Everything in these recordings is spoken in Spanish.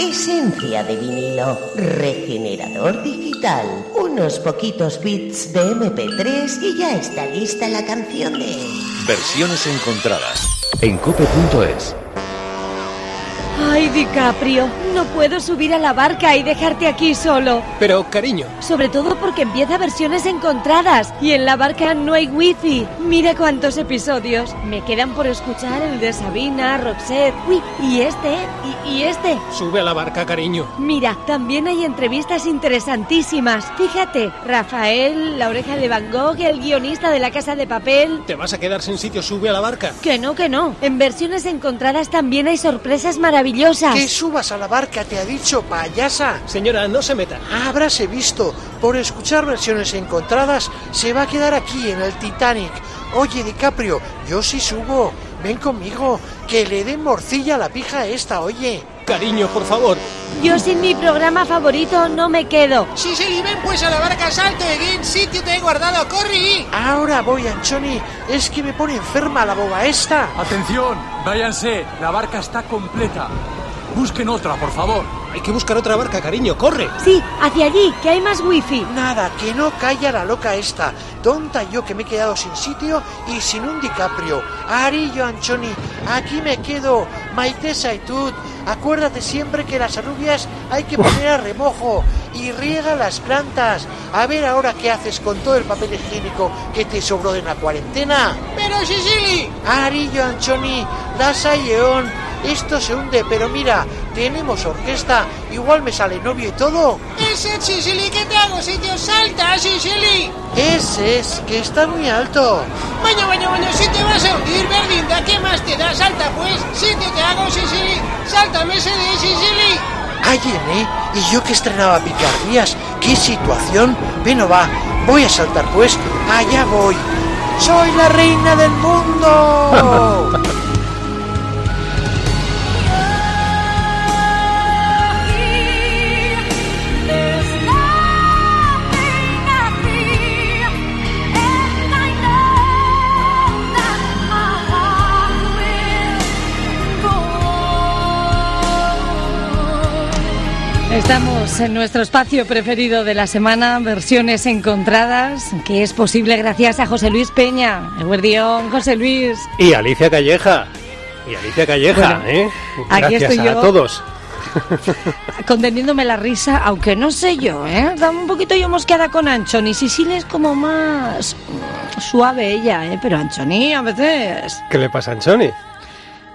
Esencia de vinilo, regenerador digital, unos poquitos bits de MP3 y ya está lista la canción de... Versiones encontradas en cope.es. Ay, DiCaprio, no puedo subir a la barca y dejarte aquí solo. Pero, cariño. Sobre todo porque empieza versiones encontradas y en la barca no hay wifi. Mira cuántos episodios. Me quedan por escuchar el de Sabina, Roxette. Uy, y este, y, y este. Sube a la barca, cariño. Mira, también hay entrevistas interesantísimas. Fíjate, Rafael, la oreja de Van Gogh, el guionista de la casa de papel. ¿Te vas a quedar sin sitio? Sube a la barca. Que no, que no. En versiones encontradas también hay sorpresas maravillosas. Que subas a la barca, te ha dicho, payasa. Señora, no se meta. Habráse visto, por escuchar versiones encontradas, se va a quedar aquí en el Titanic. Oye, DiCaprio, yo sí subo. Ven conmigo, que le den morcilla a la pija esta, oye. Cariño, por favor. Yo sin mi programa favorito no me quedo. Sí, sí, ven pues a la barca, salto, en sitio te he guardado, corre. Ahora voy, Anchoni. Es que me pone enferma la boba esta. Atención, váyanse, la barca está completa. Busquen otra, por favor. Hay que buscar otra barca, cariño, corre. Sí, hacia allí, que hay más wifi. Nada, que no calla la loca esta. Tonta yo que me he quedado sin sitio y sin un DiCaprio. Arillo, Anchoni, aquí me quedo. Maitesa y tú. Acuérdate siempre que las alubias hay que poner a remojo y riega las plantas. A ver ahora qué haces con todo el papel higiénico que te sobró de la cuarentena. Pero Sicily. Arillo, Anchoni, das a León. Esto se hunde, pero mira, tenemos orquesta, igual me sale novio y todo. Ese Sicily, ¿qué te hago, sitio? Salta, Sicily. Ese es, que está muy alto. Baño, baño, baño, si te vas a hundir, Berlinda, ¿qué más te da? Salta, pues. Sitio te hago, Sicily. Sáltame ese de Sicily. Ay, ¿eh? Y yo que estrenaba picardías, qué situación. Bueno, va, voy a saltar pues, allá voy. ¡Soy la reina del mundo! en nuestro espacio preferido de la semana, versiones encontradas, que es posible gracias a José Luis Peña, el guardión José Luis. Y Alicia Calleja. Y Alicia Calleja, Bueno, ¿eh? aquí estoy a yo. todos. Conteniéndome la risa, aunque no sé yo, ¿eh? Está un poquito yo mosqueada con Anchoni. Sicilia es como más suave ella, ¿eh? Pero Anchoni a veces... ¿Qué le pasa a Anchoni?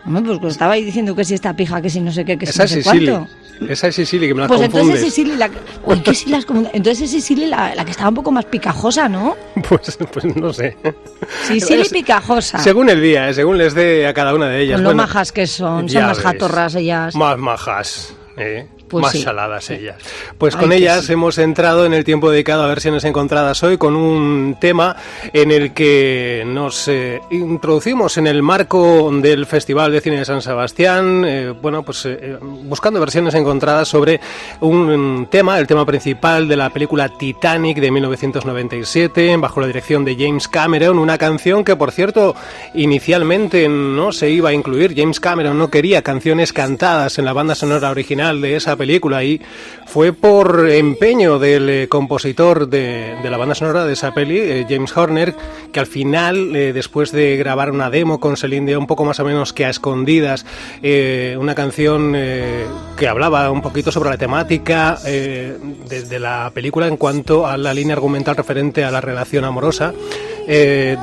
Hombre, pues estaba ahí diciendo que si esta pija, que si no sé qué, que si no sé Sicily. cuánto. Esa es Sicily, que me la Pues entonces confundes. es Sicily la... Uy, que las. Entonces es Sicily la, la que estaba un poco más picajosa, ¿no? Pues, pues no sé. Sicily Es- picajosa. Según el día, ¿eh? según les dé a cada una de ellas. Lo Bueno, majas que son, son más ves. jatorras ellas. Más majas, ¿eh? Pues más sí. saladas ellas. Pues Ay, con ellas sí. hemos entrado en el tiempo dedicado a versiones encontradas hoy con un tema en el que nos eh, introducimos en el marco del Festival de Cine de San Sebastián, eh, bueno, pues eh, buscando versiones encontradas sobre un, un tema, el tema principal de la película Titanic de 1997, bajo la dirección de James Cameron, una canción que, por cierto, inicialmente no se iba a incluir. James Cameron no quería canciones cantadas en la banda sonora original de esa película y fue por empeño del eh, compositor de, la banda sonora de esa peli, eh, James Horner, que al final, eh, después de grabar una demo con Celine Dion un poco más o menos que a escondidas, una canción que hablaba un poquito sobre la temática de, la película en cuanto a la línea argumental referente a la relación amorosa de,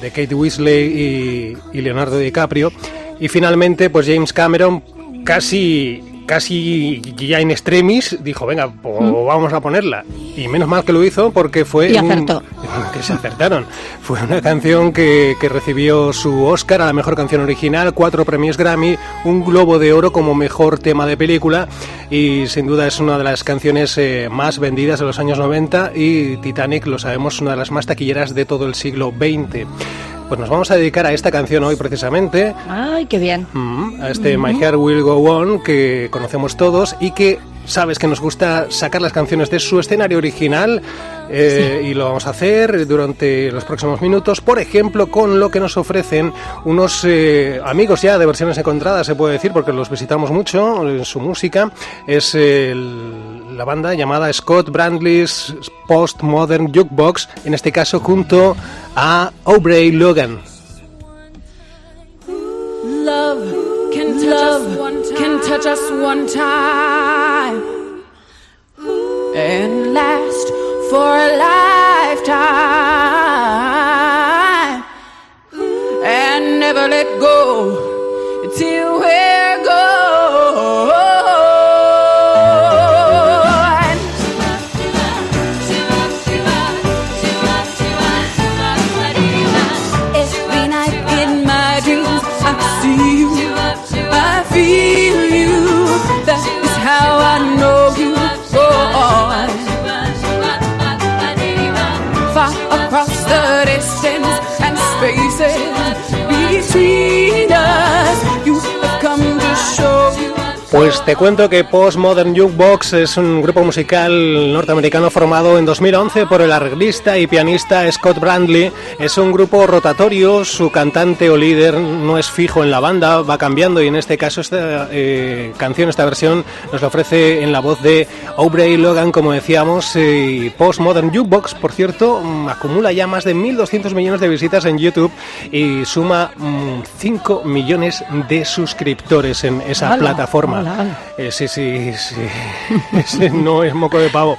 de Kate Weasley y Leonardo DiCaprio. Y finalmente, pues James Cameron casi casi ya en extremis dijo venga pues vamos a ponerla y menos mal que lo hizo porque fue Y un- acertó. que se acertaron. Fue una canción que, que recibió su Oscar a la mejor canción original cuatro premios Grammy un Globo de Oro como mejor tema de película y sin duda es una de las canciones eh, más vendidas de los años 90 y Titanic lo sabemos una de las más taquilleras de todo el siglo XX pues nos vamos a dedicar a esta canción hoy precisamente Ay, qué bien. Mm, a este My Heart Will Go On que conocemos todos y que sabes que nos gusta sacar las canciones de su escenario original eh, y lo vamos a hacer durante los próximos minutos, por ejemplo, con lo que nos ofrecen unos eh, amigos ya de versiones encontradas, se puede decir, porque los visitamos mucho en su música. Es el- la banda llamada Scott Brandley's Postmodern Jukebox, en este caso junto a Aubrey Logan. Love can love can touch us one time. And last for a lifetime Far across the distance and spaces between us, Pues te cuento que Postmodern Jukebox es un grupo musical norteamericano formado en 2011 por el arreglista y pianista Scott Brandley. Es un grupo rotatorio, su cantante o líder no es fijo en la banda, va cambiando y en este caso esta eh, canción, esta versión nos la ofrece en la voz de Aubrey Logan, como decíamos, eh, y Postmodern Jukebox, por cierto, mm, acumula ya más de 1.200 millones de visitas en YouTube y suma mm, 5 millones de suscriptores en esa plataforma. Eh, sí, sí, sí. Ese no es moco de pavo.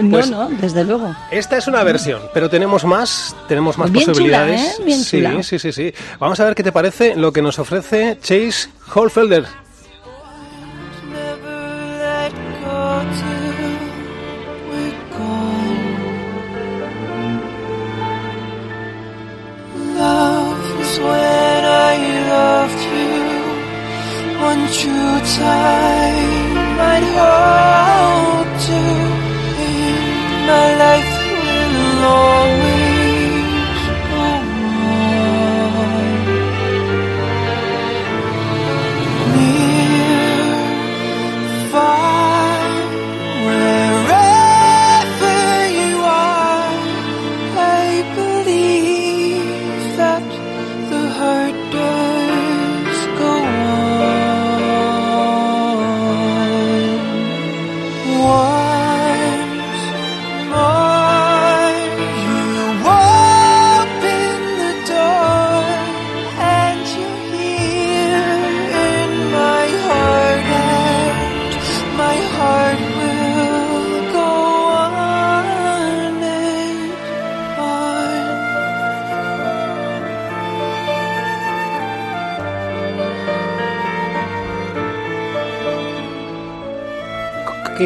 No, Pues no, desde luego. esta es una versión, pero tenemos más, tenemos más Bien chula, posibilidades. ¿eh? Bien sí, chula. sí, sí, sí. Vamos a ver qué te parece lo que nos ofrece Chase Holfelder. One true time. I'd hold you in my life will always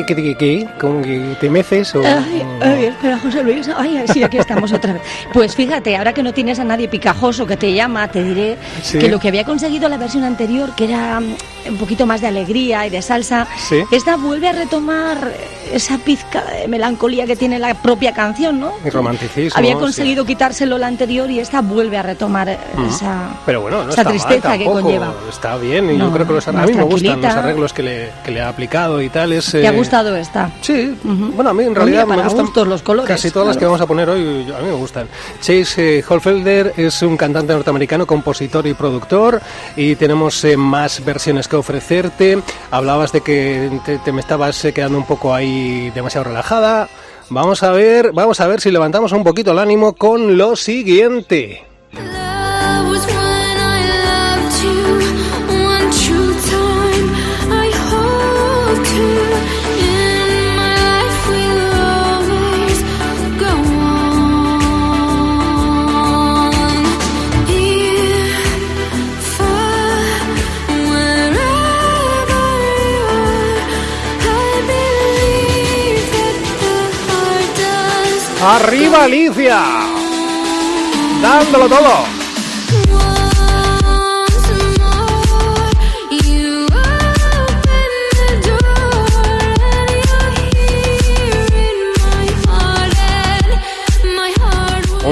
¿Qué, qué, qué, qué? ¿Con que te meces o...? Ay, ay, espera, José Luis. Ay, sí, aquí estamos otra vez. Pues fíjate, ahora que no tienes a nadie picajoso que te llama, te diré Sí. que lo que había conseguido la versión anterior, que era mm, un poquito más de alegría y de salsa, Sí. esta vuelve a retomar esa pizca de melancolía que tiene la propia canción, ¿no? Y romanticismo, Había sí. conseguido quitárselo la anterior y esta vuelve a retomar eh, Ujú. esa, Pero bueno, no esa está mal tristeza que conlleva. Está bien, y No, yo creo que los, a mí me gustan los arreglos que le, que le ha aplicado y tal. Es, ¿Te eh, gustado esta? Sí, Ujú. bueno, a mí en realidad mira, me gustan gustos los colores, casi todas las que claro. vamos a poner hoy, a mí me gustan. Chase eh, Holfelder es un cantante norteamericano, compositor y productor, y tenemos eh, más versiones que ofrecerte. Hablabas de que te, te me estabas eh, quedando un poco ahí demasiado relajada. Vamos a ver, vamos a ver si levantamos un poquito el ánimo con lo siguiente. ¡Arriba, Alicia! ¡Dándolo todo!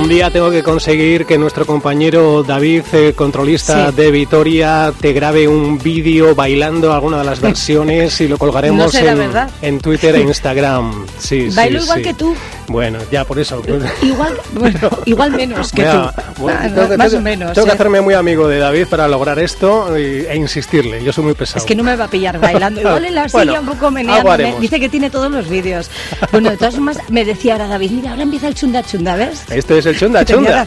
Un día tengo que conseguir que nuestro compañero David, eh, controlista Sí. de Vitoria, te grabe un vídeo bailando alguna de las versiones y lo colgaremos No en, en Twitter e Instagram. Sí, sí, Bailo igual sí. que tú. Bueno, ya por eso. Igual, bueno, igual menos que Me da- tú. bueno, tengo que- más tengo- o menos. Tengo que ¿eh? hacerme muy amigo de David para lograr esto y- e insistirle. Yo soy muy pesado. Es que no me va a pillar bailando. Igual en la Bueno, silla un poco meneando. Dice que tiene todos los vídeos. Bueno, de todas formas, me decía ahora David, mira, ahora empieza el chunda chunda, ¿ves? Este es el Chunda Chunda.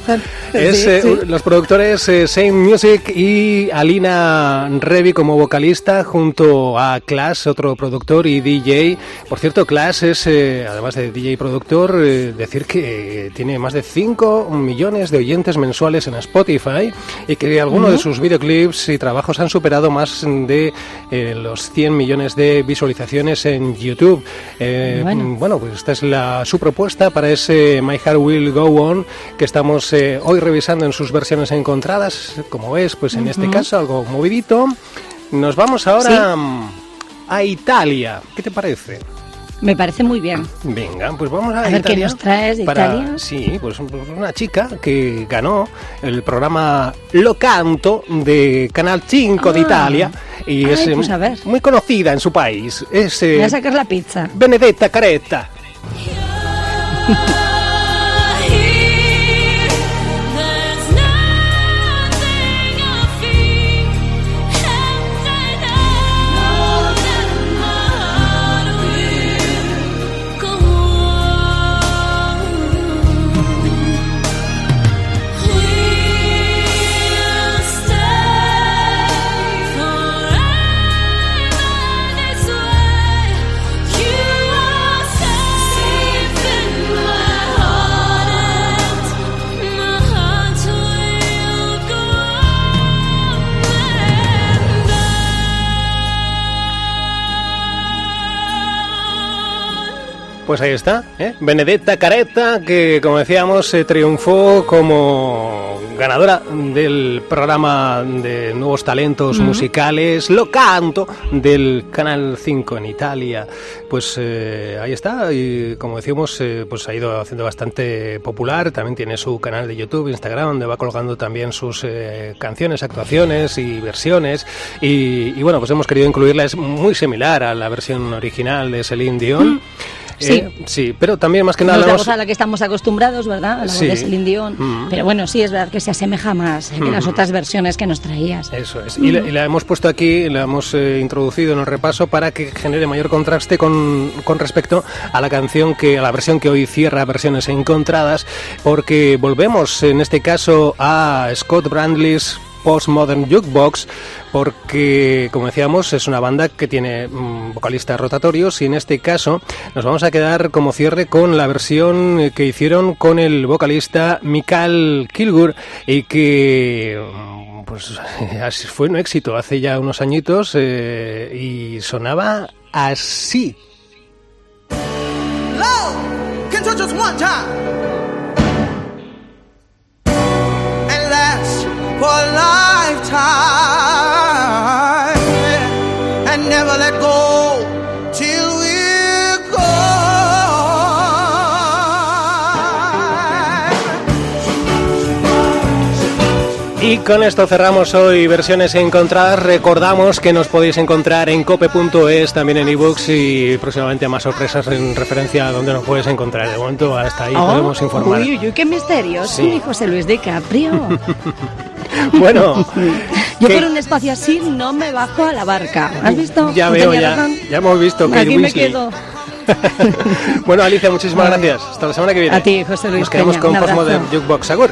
Es Sí, eh, sí. los productores eh, Same Music y Alina Revi como vocalista junto a Clash, otro productor y DJ. Por cierto, Clash es, eh, además de DJ y productor, decir que tiene más de 5 millones de oyentes mensuales en Spotify y que algunos de sus videoclips y trabajos han superado más de los 100 millones de visualizaciones en YouTube. Bueno. bueno, pues esta es la, su propuesta para ese My Heart Will Go On que estamos eh, hoy revisando en sus versiones encontradas. Como ves, pues en este caso algo movidito. Nos vamos ahora mm, a Italia. ¿Qué te parece? Me parece muy bien. Venga, pues vamos a, A ver, ¿qué Italia nos traes de para- Italia? Sí, pues una chica que ganó el programa Lo Canto de Canal 5 de Ah. Italia y Ay, es eh, pues a ver. muy conocida en su país. Es Voy eh, a sacar la pizza. Benedetta Caretta. Pues ahí está, ¿eh? Benedetta Caretta, que como decíamos, eh, triunfó como ganadora del programa de nuevos talentos musicales, Lo Canto, del Canal 5 en Italia. Pues eh, ahí está, y como decíamos, eh, pues ha ido haciendo bastante popular. También tiene su canal de YouTube, Instagram, donde va colgando también sus eh, canciones, actuaciones y versiones. Y, y bueno, pues hemos querido incluirla, es muy similar a la versión original de Celine Dion. Sí. Eh, sí, pero también más que nada No hablamos- voz a la que estamos acostumbrados, ¿verdad? A la Sí. de Celine Dion. Mm. Pero bueno, sí, es verdad que se asemeja más eh, que las otras versiones que nos traías. Eso es. Y, la, y la hemos puesto aquí, la hemos eh, introducido en el repaso para que genere mayor contraste con, con respecto a la canción que, a la versión que hoy cierra versiones encontradas, porque volvemos en este caso a Scott Brandley's Postmodern Jukebox, porque, como decíamos, es una banda que tiene mm, vocalistas rotatorios y en este caso nos vamos a quedar como cierre con la versión que hicieron con el vocalista Mikael Kilgur y que mm, pues fue un éxito hace ya unos añitos eh, y sonaba así. Love for a lifetime and never let go till we're gone. Y con esto cerramos hoy versiones encontradas. Recordamos que nos podéis encontrar en cope.es, también en ebooks y próximamente más sorpresas en referencia a donde nos puedes encontrar. De momento hasta ahí Oh, podemos informar. Uy, qué misterio. Sí. José Luis DiCaprio. Bueno, Yo ¿qué? por un espacio así no me bajo a la barca. ¿Has visto? ya veo, ya, razón. ya hemos visto Kate Aquí me quedo. bueno, Alicia, muchísimas gracias. Hasta la semana que viene. A ti, José Luis Nos quedamos Peña, con abrazo. Postmodern Jukebox. Agur.